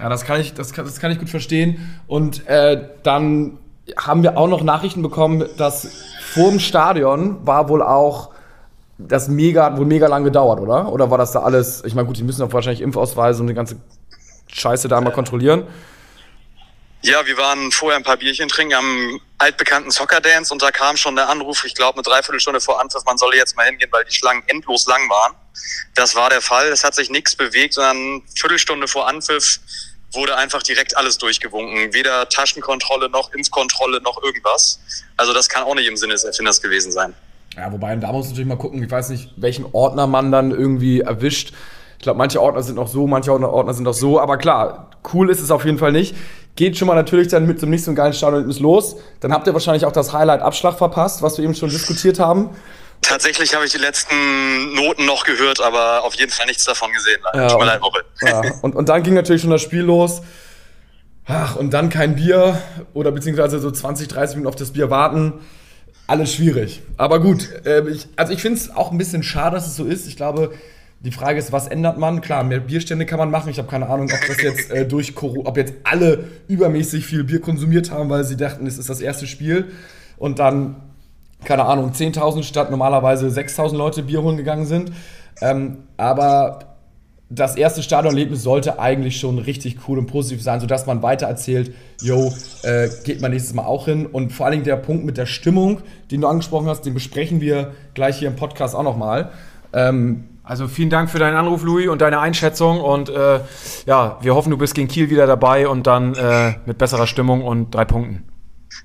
Ja, das kann ich, das kann, das kann ich gut verstehen. Und äh, dann haben wir auch noch Nachrichten bekommen, dass vor dem Stadion war wohl auch das mega, hat wohl mega lang gedauert, oder? Oder war das da alles? Ich meine, gut, die müssen auch wahrscheinlich Impfausweise und die ganze Scheiße da mal kontrollieren. Ja, wir waren vorher ein paar Bierchen trinken am altbekannten Soccer Dance und da kam schon der Anruf, ich glaube eine Dreiviertelstunde vor Anpfiff, man solle jetzt mal hingehen, weil die Schlangen endlos lang waren. Das war der Fall. Es hat sich nichts bewegt, sondern Viertelstunde vor Anpfiff wurde einfach direkt alles durchgewunken. Weder Taschenkontrolle noch Impfkontrolle noch irgendwas. Also das kann auch nicht im Sinne des Erfinders gewesen sein. Ja, wobei, da muss man natürlich mal gucken, ich weiß nicht, welchen Ordner man dann irgendwie erwischt. Ich glaube, manche Ordner sind noch so, manche Ordner sind noch so. Aber klar, cool ist es auf jeden Fall nicht. Geht schon mal natürlich dann mit nicht so geilen Stadion los. Dann habt ihr wahrscheinlich auch das Highlight Abschlag verpasst, was wir eben schon diskutiert haben. Tatsächlich habe ich die letzten Noten noch gehört, aber auf jeden Fall nichts davon gesehen. Ja, Tut mir leid, Woche. Ja. Und, und dann ging natürlich schon das Spiel los. Ach, und dann kein Bier oder beziehungsweise so 20, 30 Minuten auf das Bier warten. Alles schwierig. Aber gut, äh, ich, also ich finde es auch ein bisschen schade, dass es so ist. Ich glaube, die Frage ist, was ändert man? Klar, mehr Bierstände kann man machen. Ich habe keine Ahnung, ob das jetzt äh, durch Corona, ob jetzt alle übermäßig viel Bier konsumiert haben, weil sie dachten, es ist das erste Spiel. Und dann keine Ahnung, 10.000 statt normalerweise 6.000 Leute Bier holen gegangen sind. Ähm, aber das erste Stadionerlebnis sollte eigentlich schon richtig cool und positiv sein, sodass man weiter erzählt, yo, äh, geht man nächstes Mal auch hin. Und vor allen Dingen der Punkt mit der Stimmung, den du angesprochen hast, den besprechen wir gleich hier im Podcast auch nochmal. Ähm, also vielen Dank für deinen Anruf, Louis, und deine Einschätzung. Und äh, ja, wir hoffen, du bist gegen Kiel wieder dabei und dann äh, mit besserer Stimmung und drei Punkten.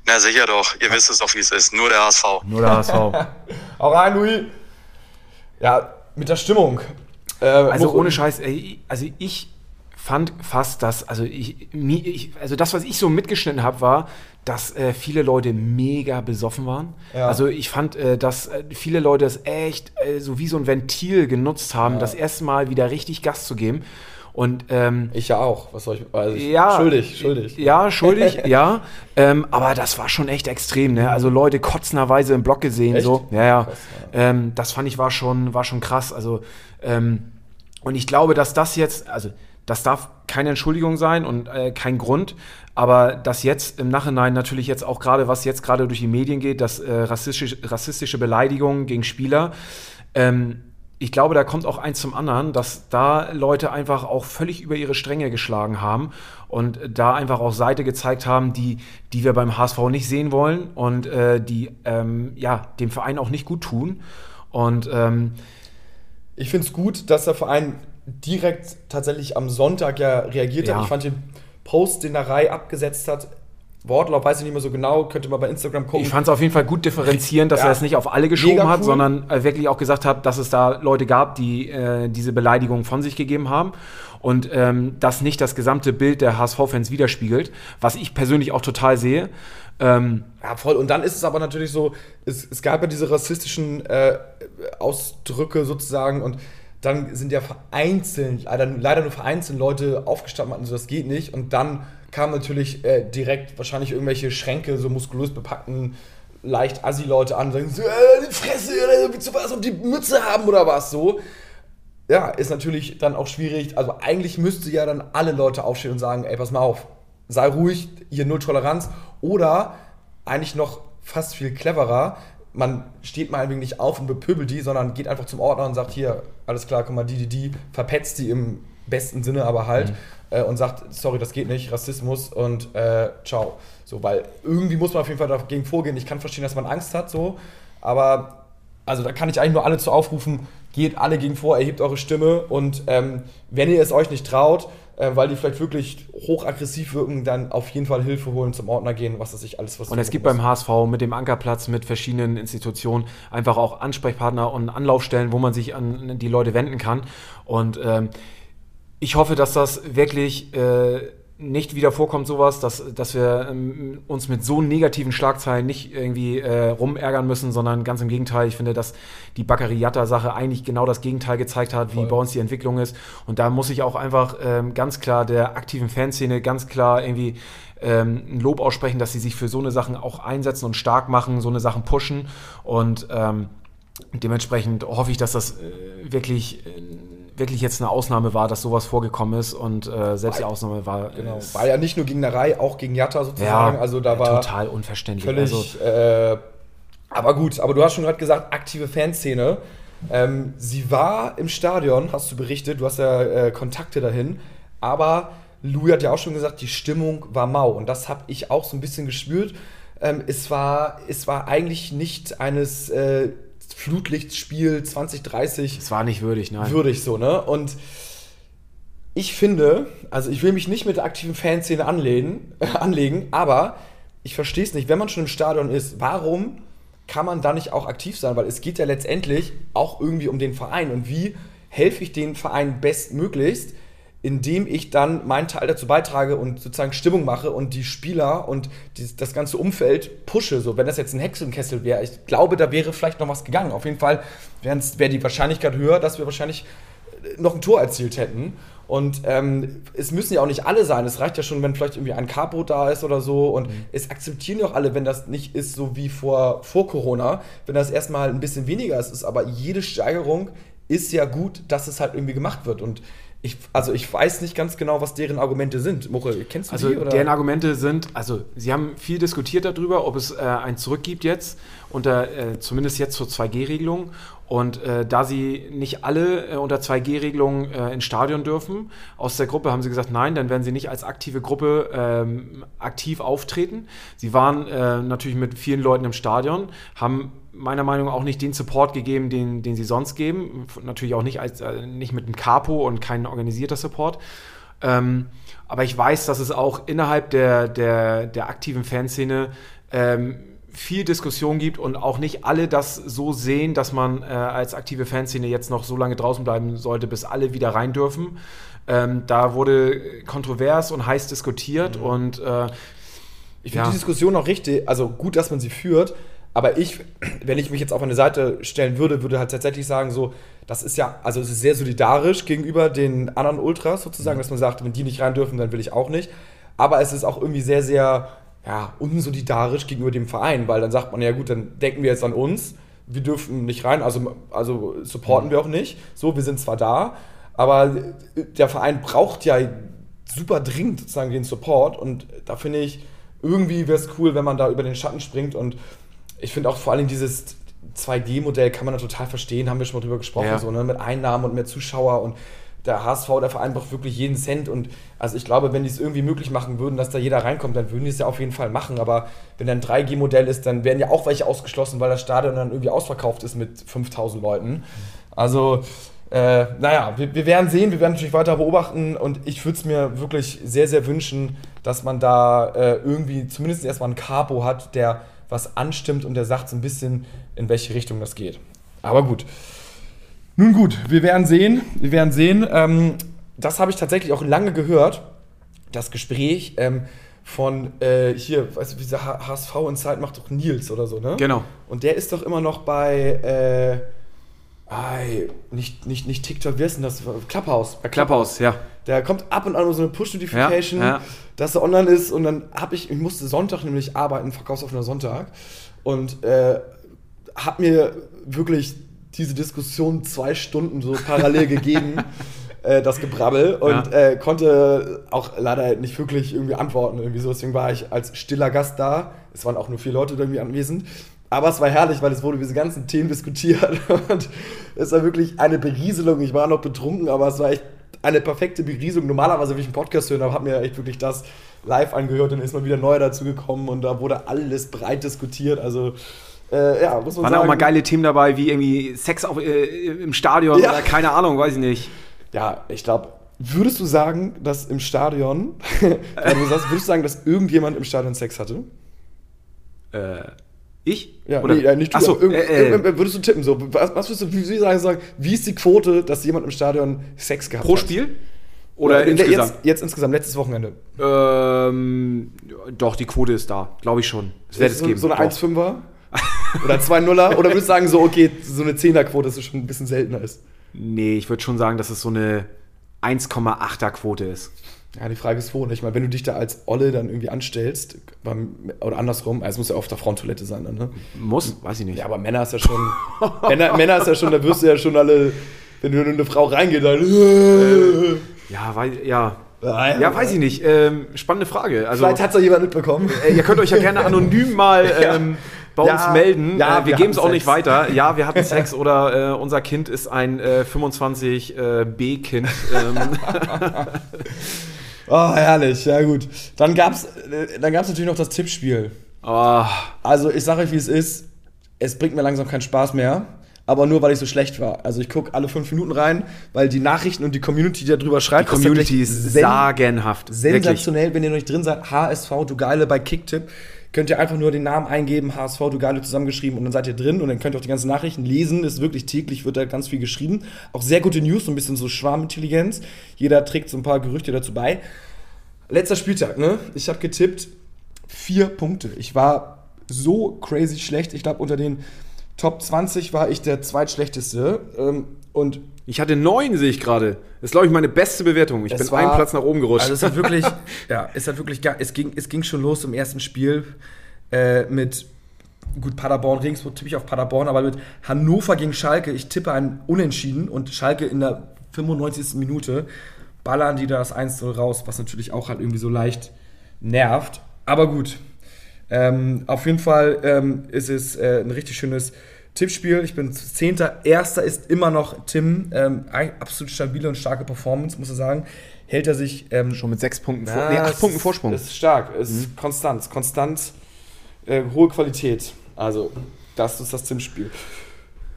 Na sicher doch, ihr wisst es doch, wie es ist. Nur der HSV. Nur der HSV. Auch rein, Louis. Ja, mit der Stimmung. Äh, also ohne Scheiß, ey, also ich fand fast, dass, also ich, ich, also das, was ich so mitgeschnitten habe, war, dass äh, viele Leute mega besoffen waren. Ja. Also ich fand, äh, dass äh, viele Leute es echt äh, so wie so ein Ventil genutzt haben, ja. das erste Mal wieder richtig Gas zu geben. Und, ähm, ich ja auch, was soll ich, also ich ja, schuldig, schuldig. Ja, schuldig, ja. Ähm, aber das war schon echt extrem, ne? Also Leute kotzenderweise im Block gesehen, echt? so. Ja, ja. Krass, ja. Ähm, das fand ich war schon, war schon krass. Also, ähm, und ich glaube, dass das jetzt, also das darf keine Entschuldigung sein und äh, kein Grund, aber dass jetzt im Nachhinein natürlich jetzt auch gerade, was jetzt gerade durch die Medien geht, dass äh, rassistische, rassistische Beleidigungen gegen Spieler, ähm, ich glaube, da kommt auch eins zum anderen, dass da Leute einfach auch völlig über ihre Stränge geschlagen haben und da einfach auch Seite gezeigt haben, die, die wir beim HSV nicht sehen wollen und äh, die ähm, ja, dem Verein auch nicht gut tun. Und ähm, ich finde es gut, dass der Verein direkt tatsächlich am Sonntag ja reagiert ja. hat. Ich fand den Post, den der Rai abgesetzt hat, Wortlaut weiß ich nicht mehr so genau, könnte mal bei Instagram gucken. Ich fand es auf jeden Fall gut differenzierend, dass ja. er es nicht auf alle geschoben cool. hat, sondern äh, wirklich auch gesagt hat, dass es da Leute gab, die äh, diese Beleidigung von sich gegeben haben und ähm, das nicht das gesamte Bild der HSV-Fans widerspiegelt, was ich persönlich auch total sehe. Ähm, ja, voll. Und dann ist es aber natürlich so, es, es gab ja diese rassistischen äh, Ausdrücke sozusagen und dann sind ja vereinzelt, leider, leider nur vereinzelt Leute aufgestanden und so, das geht nicht. Und dann kamen natürlich äh, direkt wahrscheinlich irgendwelche Schränke, so muskulös bepackten, leicht Assi-Leute an und sagen so, äh, die Fresse, oder willst du was auf die Mütze haben oder was so. Ja, ist natürlich dann auch schwierig. Also eigentlich müsste ja dann alle Leute aufstehen und sagen, ey, pass mal auf, sei ruhig, hier null Toleranz. Oder eigentlich noch fast viel cleverer, man steht mal ein nicht auf und bepöbelt die, sondern geht einfach zum Ordner und sagt, hier, alles klar, guck mal, die, die, die, verpetzt die im besten Sinne aber halt mhm. Äh, und sagt, sorry, das geht nicht, Rassismus und äh, ciao. So, weil irgendwie muss man auf jeden Fall dagegen vorgehen. Ich kann verstehen, dass man Angst hat, so, aber also da kann ich eigentlich nur alle zu aufrufen, geht alle gegen vor, erhebt eure Stimme und ähm, wenn ihr es euch nicht traut, äh, weil die vielleicht wirklich hochaggressiv wirken, dann auf jeden Fall Hilfe holen, zum Ordner gehen, was das sich alles was Und es gibt muss. beim HSV mit dem Ankerplatz, mit verschiedenen Institutionen einfach auch Ansprechpartner und Anlaufstellen, wo man sich an die Leute wenden kann. Und ähm, ich hoffe, dass das wirklich äh, nicht wieder vorkommt, sowas, dass, dass wir ähm, uns mit so negativen Schlagzeilen nicht irgendwie äh, rumärgern müssen, sondern ganz im Gegenteil. Ich finde, dass die Bakariata-Sache eigentlich genau das Gegenteil gezeigt hat, wie Voll. bei uns die Entwicklung ist. Und da muss ich auch einfach ähm, ganz klar der aktiven Fanszene ganz klar irgendwie ähm, ein Lob aussprechen, dass sie sich für so eine Sachen auch einsetzen und stark machen, so eine Sachen pushen. Und ähm, dementsprechend hoffe ich, dass das äh, wirklich. Äh, wirklich jetzt eine Ausnahme war, dass sowas vorgekommen ist und äh, selbst war, die Ausnahme war. Genau. War ja nicht nur gegen Narei, auch gegen Jatta sozusagen. Ja, also da war total unverständlich. Völlig, also, äh, aber gut, aber du hast schon gerade gesagt, aktive Fanszene. Ähm, sie war im Stadion, hast du berichtet, du hast ja äh, Kontakte dahin, aber Louis hat ja auch schon gesagt, die Stimmung war mau und das habe ich auch so ein bisschen gespürt. Ähm, es, war, es war eigentlich nicht eines äh, Flutlichtspiel 2030. Es war nicht würdig, nein. Würdig so, ne? Und ich finde, also ich will mich nicht mit der aktiven Fanszene anlegen, äh, anlegen aber ich verstehe es nicht, wenn man schon im Stadion ist, warum kann man da nicht auch aktiv sein? Weil es geht ja letztendlich auch irgendwie um den Verein und wie helfe ich den Verein bestmöglichst? Indem ich dann meinen Teil dazu beitrage und sozusagen Stimmung mache und die Spieler und die, das ganze Umfeld pushe. So, wenn das jetzt ein Hexenkessel wäre, ich glaube, da wäre vielleicht noch was gegangen. Auf jeden Fall wäre die Wahrscheinlichkeit höher, dass wir wahrscheinlich äh, noch ein Tor erzielt hätten. Und ähm, es müssen ja auch nicht alle sein. Es reicht ja schon, wenn vielleicht irgendwie ein Capo da ist oder so. Und mhm. es akzeptieren ja auch alle, wenn das nicht ist so wie vor, vor Corona. Wenn das erstmal ein bisschen weniger ist, ist aber jede Steigerung ist ja gut, dass es halt irgendwie gemacht wird. Und ich, also ich weiß nicht ganz genau, was deren Argumente sind. Moche, kennst du also die? Also deren Argumente sind, also sie haben viel diskutiert darüber, ob es äh, ein Zurück gibt jetzt, unter, äh, zumindest jetzt zur 2G-Regelung. Und äh, da sie nicht alle äh, unter 2G-Regelungen äh, ins Stadion dürfen, aus der Gruppe haben sie gesagt, nein, dann werden sie nicht als aktive Gruppe ähm, aktiv auftreten. Sie waren äh, natürlich mit vielen Leuten im Stadion, haben meiner Meinung nach auch nicht den Support gegeben, den, den sie sonst geben. Natürlich auch nicht, als, äh, nicht mit einem Capo und kein organisierter Support. Ähm, aber ich weiß, dass es auch innerhalb der, der, der aktiven Fanszene ähm, viel Diskussion gibt und auch nicht alle das so sehen, dass man äh, als aktive Fanszene jetzt noch so lange draußen bleiben sollte, bis alle wieder rein dürfen. Ähm, da wurde kontrovers und heiß diskutiert mhm. und äh, ich finde ja. die Diskussion auch richtig, also gut, dass man sie führt, aber ich, wenn ich mich jetzt auf eine Seite stellen würde, würde halt tatsächlich sagen, so, das ist ja, also es ist sehr solidarisch gegenüber den anderen Ultras sozusagen, mhm. dass man sagt, wenn die nicht rein dürfen, dann will ich auch nicht. Aber es ist auch irgendwie sehr, sehr ja, unsolidarisch gegenüber dem Verein, weil dann sagt man, ja gut, dann denken wir jetzt an uns, wir dürfen nicht rein, also, also supporten mhm. wir auch nicht. So, wir sind zwar da, aber der Verein braucht ja super dringend sozusagen den Support und da finde ich, irgendwie wäre es cool, wenn man da über den Schatten springt und ich finde auch vor allem dieses 2D-Modell kann man da total verstehen, haben wir schon mal drüber gesprochen, ja. so, ne? mit Einnahmen und mehr Zuschauer und der HSV, der Verein braucht wirklich jeden Cent und also ich glaube, wenn die es irgendwie möglich machen würden, dass da jeder reinkommt, dann würden die es ja auf jeden Fall machen, aber wenn ein 3G-Modell ist, dann werden ja auch welche ausgeschlossen, weil das Stadion dann irgendwie ausverkauft ist mit 5000 Leuten. Also äh, naja, wir, wir, werden sehen, wir werden natürlich weiter beobachten und ich würde es mir wirklich sehr, sehr wünschen, dass man da äh, irgendwie zumindest erstmal einen Capo hat, der was anstimmt und der sagt so ein bisschen, in welche Richtung das geht. Aber gut. Nun gut, wir werden sehen. Wir werden sehen. Ähm, das habe ich tatsächlich auch lange gehört. Das Gespräch ähm, von äh, hier, weißt du, wie dieser HSV in Zeit macht doch Nils oder so, ne? Genau. Und der ist doch immer noch bei, äh, ei, nicht, nicht, nicht TikTok, wie ist denn das? Clubhouse. Clubhouse, ja. Der kommt ab und an so eine Push-Notification, ja, ja. dass er online ist und dann habe ich, ich musste Sonntag nämlich arbeiten, verkaufsoffener Sonntag und äh, habe mir wirklich diese Diskussion zwei Stunden so parallel gegeben, äh, das Gebrabbel, und ja. äh, konnte auch leider nicht wirklich irgendwie antworten. Irgendwie so. Deswegen war ich als stiller Gast da. Es waren auch nur vier Leute irgendwie anwesend. Aber es war herrlich, weil es wurde diese ganzen Themen diskutiert und es war wirklich eine Berieselung. Ich war noch betrunken, aber es war echt eine perfekte Berieselung. Normalerweise, wenn ich einen Podcast höre, habe mir echt wirklich das live angehört und dann ist mal wieder neu dazu gekommen und da wurde alles breit diskutiert. Also äh, ja, muss man Waren sagen. auch mal geile Themen dabei, wie irgendwie Sex auf, äh, im Stadion ja. oder keine Ahnung, weiß ich nicht. Ja, ich glaube, würdest du sagen, dass im Stadion, du sagst, würdest du sagen, dass irgendjemand im Stadion Sex hatte? Äh, ich? Ja, Oder? Nee, nicht du. Achso, äh, äh, würdest du tippen? So, was, was würdest du wie sagen, sagen, wie ist die Quote, dass jemand im Stadion Sex gehabt Pro hat? Pro Spiel? Oder, Oder insgesamt? Jetzt, jetzt, insgesamt, letztes Wochenende. Ähm, doch, die Quote ist da, glaube ich schon. Es wird es geben. So eine 1,5er? Oder 2-0er? Oder würdest du sagen, so, okay, so eine 10er-Quote, dass es schon ein bisschen seltener ist? Nee, ich würde schon sagen, dass es so eine 1,8er Quote ist. Ja, die Frage ist wo. Ich meine, wenn du dich da als Olle dann irgendwie anstellst, beim, oder andersrum, also es muss ja auf der Frauentoilette sein dann, ne? Muss? Weiß ich nicht. Ja, aber Männer ist ja schon, Männer, Männer ist ja schon, da wirst du ja schon alle, wenn du in eine Frau reingeht, dann. Äh, ja, weil, ja. Ja, ja, weiß ich nicht. Ähm, spannende Frage. Also, Vielleicht hat es ja jemand mitbekommen. Äh, ihr könnt euch ja gerne anonym mal ähm, bei ja, uns melden. Ja, äh, wir, wir geben es auch nicht weiter. Ja, wir hatten Sex oder äh, unser Kind ist ein äh, 25B-Kind. Äh, ähm. oh, herrlich. Ja, gut. Dann gab es äh, dann gab's natürlich noch das Tippspiel. Oh. Also, ich sage euch, wie es ist. Es bringt mir langsam keinen Spaß mehr aber nur weil ich so schlecht war. Also ich gucke alle fünf Minuten rein, weil die Nachrichten und die Community, die darüber schreibt, die Community ist, ist sagenhaft. Sensationell, wirklich. wenn ihr noch nicht drin seid. HSV, du Geile bei Kicktipp. Könnt ihr einfach nur den Namen eingeben, HSV, du Geile zusammengeschrieben und dann seid ihr drin und dann könnt ihr auch die ganzen Nachrichten lesen. Ist wirklich täglich, wird da ganz viel geschrieben. Auch sehr gute News, so ein bisschen so Schwarmintelligenz. Jeder trägt so ein paar Gerüchte dazu bei. Letzter Spieltag, ne? Ich habe getippt, vier Punkte. Ich war so crazy schlecht. Ich glaube, unter den Top 20 war ich der zweitschlechteste. Ähm, und ich hatte neun, sehe ich gerade. Das ist, glaube ich, meine beste Bewertung. Ich bin war, einen Platz nach oben gerutscht. Also es hat wirklich, ja, es hat wirklich, es ging, es ging schon los im ersten Spiel äh, mit, gut, Paderborn, Regensburg tippe ich auf Paderborn, aber mit Hannover gegen Schalke. Ich tippe ein Unentschieden und Schalke in der 95. Minute ballern die da das 1-0 raus, was natürlich auch halt irgendwie so leicht nervt. Aber gut, ähm, auf jeden Fall ähm, ist es äh, ein richtig schönes Tippspiel, ich bin Zehnter. Erster ist immer noch Tim. Ähm, absolut stabile und starke Performance, muss ich sagen. Hält er sich. Ähm, Schon mit sechs Punkten, vor, nee, acht Punkten Vorsprung. Ist stark, ist mhm. konstant. Konstant, äh, hohe Qualität. Also, das ist das Tim-Spiel.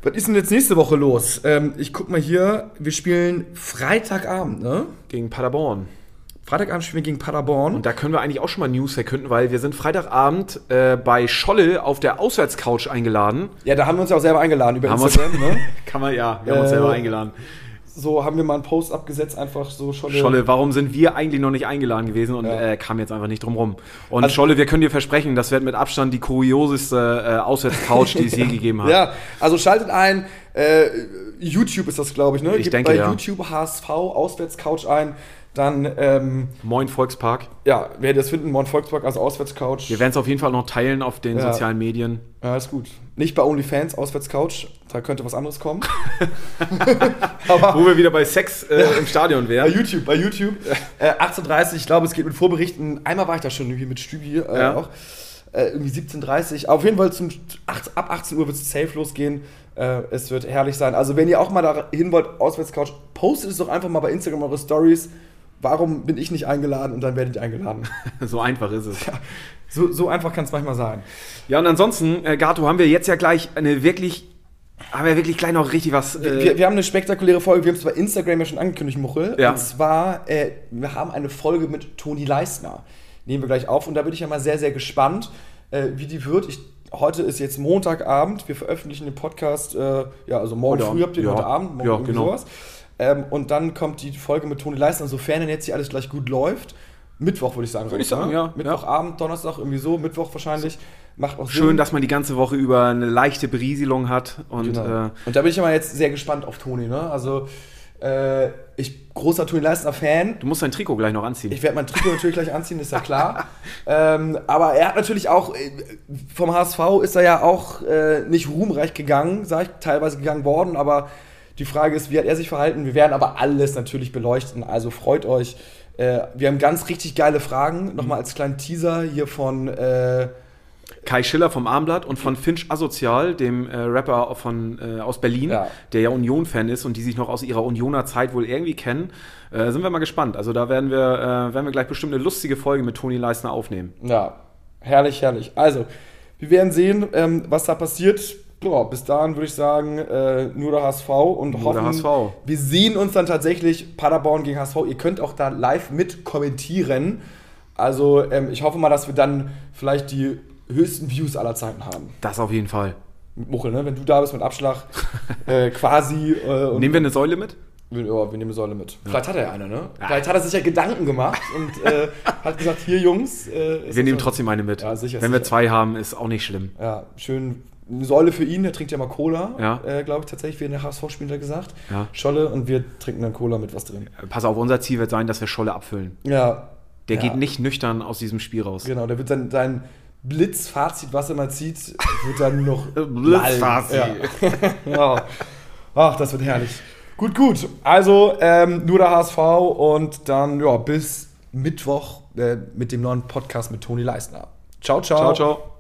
Was ist denn jetzt nächste Woche los? Ähm, ich guck mal hier, wir spielen Freitagabend, ne? Gegen Paderborn. Freitagabend spielen wir gegen Paderborn. Und da können wir eigentlich auch schon mal News verkünden, weil wir sind Freitagabend äh, bei Scholle auf der Auswärtscouch eingeladen. Ja, da haben wir uns ja auch selber eingeladen über haben Instagram, ne? Kann man, ja, wir haben uns selber äh, eingeladen. So haben wir mal einen Post abgesetzt, einfach so Scholle. Scholle, warum sind wir eigentlich noch nicht eingeladen gewesen und ja. äh, kam jetzt einfach nicht drum rum. Und also, Scholle, wir können dir versprechen, das wird mit Abstand die kurioseste äh, Auswärtscouch, die es je gegeben hat. Ja, also schaltet ein. Äh, YouTube ist das, glaube ich, ne? Ich Gebt denke, bei ja. YouTube HSV Auswärtscouch ein. Dann ähm, Moin Volkspark. Ja, wer das finden, Moin Volkspark als Auswärtscouch. Wir werden es auf jeden Fall noch teilen auf den ja. sozialen Medien. Ja, ist gut. Nicht bei OnlyFans, Auswärtscouch, da könnte was anderes kommen. Aber, Wo wir wieder bei Sex äh, im Stadion wären. Bei YouTube, bei YouTube. Äh, 18.30 ich glaube, es geht mit Vorberichten. Einmal war ich da schon irgendwie mit Stübi äh, ja. auch. Äh, irgendwie 17.30 Auf jeden Fall zum, ab 18 Uhr wird es safe losgehen. Äh, es wird herrlich sein. Also, wenn ihr auch mal dahin wollt, Auswärtscouch, postet es doch einfach mal bei Instagram eure Stories warum bin ich nicht eingeladen und dann werde ich eingeladen. so einfach ist es. Ja, so, so einfach kann es manchmal sein. Ja, und ansonsten, äh, Gato, haben wir jetzt ja gleich eine wirklich haben wir wirklich gleich noch richtig was. Äh wir, wir, haben eine spektakuläre Folge, wir haben es bei Instagram ja schon angekündigt, Muchel. Ja. Und zwar, äh, wir haben eine Folge mit Toni Leisner. Nehmen wir gleich auf und da bin ich ja mal sehr, sehr gespannt, äh, wie die wird. Ich, heute ist jetzt Montagabend, wir veröffentlichen den Podcast, äh, ja, also morgen Oder, früh habt ihr ja. heute Abend, morgen ja, genau. sowas. Ähm, und dann kommt die Folge mit Toni Leisner, sofern denn jetzt hier alles gleich gut läuft. Mittwoch würde ich sagen. Würde ich sagen, ja. Mittwochabend, Donnerstag, irgendwie so, Mittwoch wahrscheinlich. Macht auch Schön, Sinn. dass man die ganze Woche über eine leichte Berieselung hat. Und, genau. äh, und da bin ich immer jetzt sehr gespannt auf Toni. Ne? Also, äh, ich großer Toni Leisner Fan. Du musst dein Trikot gleich noch anziehen. Ich werde mein Trikot natürlich gleich anziehen, ist ja klar. ähm, aber er hat natürlich auch, äh, vom HSV ist er ja auch äh, nicht ruhmreich gegangen, sag ich, teilweise gegangen worden, aber die Frage ist, wie hat er sich verhalten? Wir werden aber alles natürlich beleuchten, also freut euch. Äh, wir haben ganz richtig geile Fragen. Nochmal als kleinen Teaser hier von äh, Kai Schiller vom Armblatt und von Finch Asozial, dem äh, Rapper von, äh, aus Berlin, ja. der ja Union-Fan ist und die sich noch aus ihrer Unioner Zeit wohl irgendwie kennen. Äh, sind wir mal gespannt. Also da werden wir, äh, werden wir gleich bestimmt eine lustige Folge mit Toni Leisner aufnehmen. Ja, herrlich, herrlich. Also, wir werden sehen, ähm, was da passiert boah, bis dahin würde ich sagen, äh, nur der HSV und nur hoffen, HSV. wir sehen uns dann tatsächlich Paderborn gegen HSV. Ihr könnt auch da live mit kommentieren. Also ähm, ich hoffe mal, dass wir dann vielleicht die höchsten Views aller Zeiten haben. Das auf jeden Fall. Muchel, ne? Wenn du da bist mit Abschlag, äh, quasi. Äh, nehmen wir eine Säule mit? Ja, wir nehmen eine Säule mit. Ja. Vielleicht hat er ja eine, ne? Ja. Vielleicht hat er sich ja Gedanken gemacht und äh, hat gesagt, hier Jungs. Äh, wir nehmen trotzdem eine mit. Ja, sicher, Wenn sicher. wir zwei haben, ist auch nicht schlimm. Ja, schön eine Säule für ihn, der trinkt ja mal Cola, ja. äh, glaube ich tatsächlich, wie in der HSV-Spieler gesagt. Ja. Scholle und wir trinken dann Cola mit was drin. Pass auf, unser Ziel wird sein, dass wir Scholle abfüllen. Ja. Der ja. geht nicht nüchtern aus diesem Spiel raus. Genau, der wird dann sein Blitzfazit, was er mal zieht, wird dann noch. Blitzfazit. Ja. ja. Ach, das wird herrlich. Gut, gut. Also ähm, nur der HSV und dann ja, bis Mittwoch äh, mit dem neuen Podcast mit Toni Leisner. Ciao, ciao. Ciao, ciao.